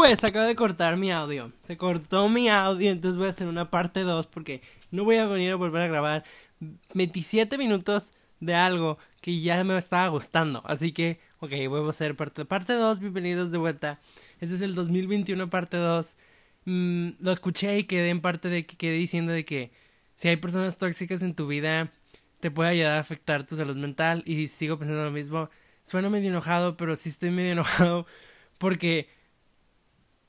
Pues acabo de cortar mi audio. Se cortó mi audio, entonces voy a hacer una parte 2 porque no voy a venir a volver a grabar 27 minutos de algo que ya me estaba gustando. Así que, ok, voy a hacer parte, parte 2. Bienvenidos de vuelta. Este es el 2021 parte 2. Mm, lo escuché y quedé en parte de que quedé diciendo de que si hay personas tóxicas en tu vida, te puede ayudar a afectar tu salud mental. Y sigo pensando lo mismo. Suena medio enojado, pero sí estoy medio enojado porque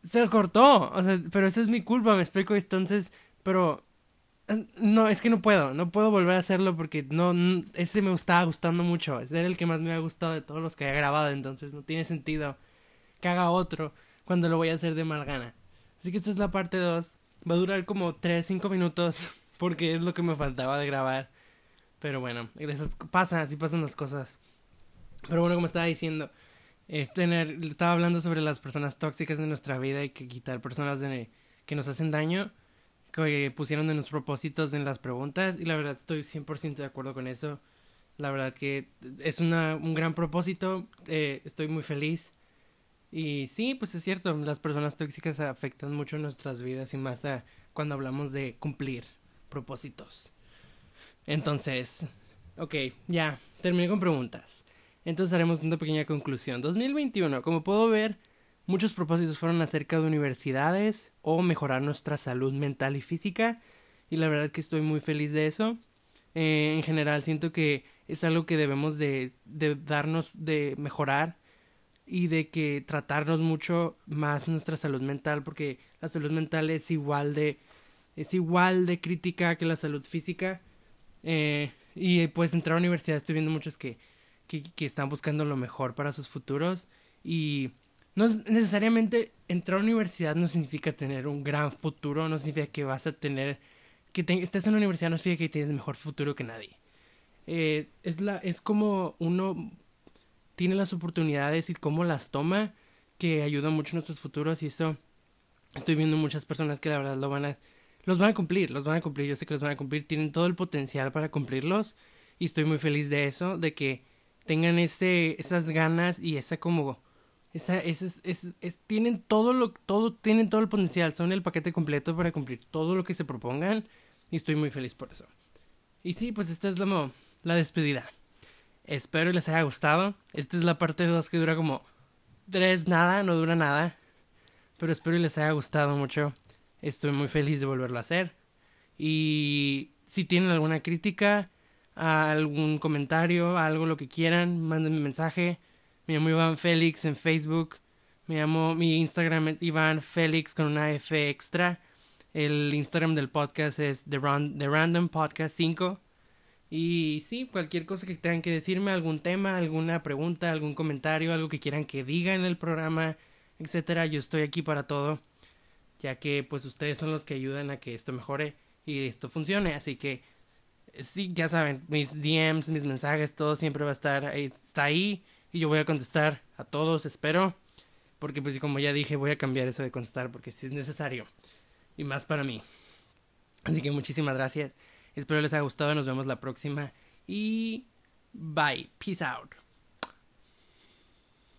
se cortó. O sea, pero eso es mi culpa, me explico. Entonces, pero no, es que no puedo, no puedo volver a hacerlo porque no, ese me estaba gustando mucho, ese era el que más me ha gustado de todos los que he grabado, entonces no tiene sentido que haga otro cuando lo voy a hacer de mal gana. Así que esta es la parte 2, va a durar como 3, 5 minutos porque es lo que me faltaba de grabar. Pero bueno, esas pasa, así pasan las cosas. Pero bueno, como estaba diciendo, es tener, estaba hablando sobre las personas tóxicas de nuestra vida y que quitar personas de, que nos hacen daño que pusieron en los propósitos en las preguntas y la verdad estoy 100% de acuerdo con eso. La verdad que es una, un gran propósito, eh, estoy muy feliz. Y sí, pues es cierto, las personas tóxicas afectan mucho nuestras vidas y más cuando hablamos de cumplir propósitos. Entonces, ok, ya, terminé con preguntas. Entonces haremos una pequeña conclusión. 2021, como puedo ver, Muchos propósitos fueron acerca de universidades o mejorar nuestra salud mental y física y la verdad que estoy muy feliz de eso. Eh, en general siento que es algo que debemos de, de darnos de mejorar y de que tratarnos mucho más nuestra salud mental porque la salud mental es igual de es igual de crítica que la salud física eh, y pues entrar a la universidad estoy viendo muchos que, que, están buscando lo mejor para sus futuros y no necesariamente entrar a la universidad no significa tener un gran futuro, no significa que vas a tener, que estés en la universidad no significa que tienes mejor futuro que nadie. Eh, es, la, es como uno tiene las oportunidades y cómo las toma que ayuda mucho a nuestros futuros y eso estoy viendo muchas personas que la verdad lo van a los van a cumplir, los van a cumplir, yo sé que los van a cumplir, tienen todo el potencial para cumplirlos y estoy muy feliz de eso, de que tengan ese, esas ganas y esa como esa, es, es, es, tienen todo lo, todo, tienen todo el potencial, son el paquete completo para cumplir todo lo que se propongan y estoy muy feliz por eso. Y sí, pues esta es la, la despedida. Espero les haya gustado. Esta es la parte 2 que dura como tres nada, no dura nada. Pero espero les haya gustado mucho. Estoy muy feliz de volverlo a hacer. Y si tienen alguna crítica, algún comentario, algo lo que quieran, mándenme mensaje. Me llamo Iván Félix en Facebook. Me llamo, mi Instagram es Iván Félix con una F extra. El Instagram del podcast es The, Random Podcast 5. Y sí, cualquier cosa que tengan que decirme, algún tema, alguna pregunta, algún comentario, algo que quieran que diga en el programa, etcétera, yo estoy aquí para todo, ya que pues ustedes son los que ayudan a que esto mejore y esto funcione, así que sí, ya saben, mis DMs, mis mensajes, todo siempre va a estar ahí, está ahí y yo voy a contestar a todos, espero. Porque pues como ya dije, voy a cambiar eso de contestar porque si es necesario. Y más para mí. Así que muchísimas gracias. Espero les haya gustado. Nos vemos la próxima. Y bye. Peace out.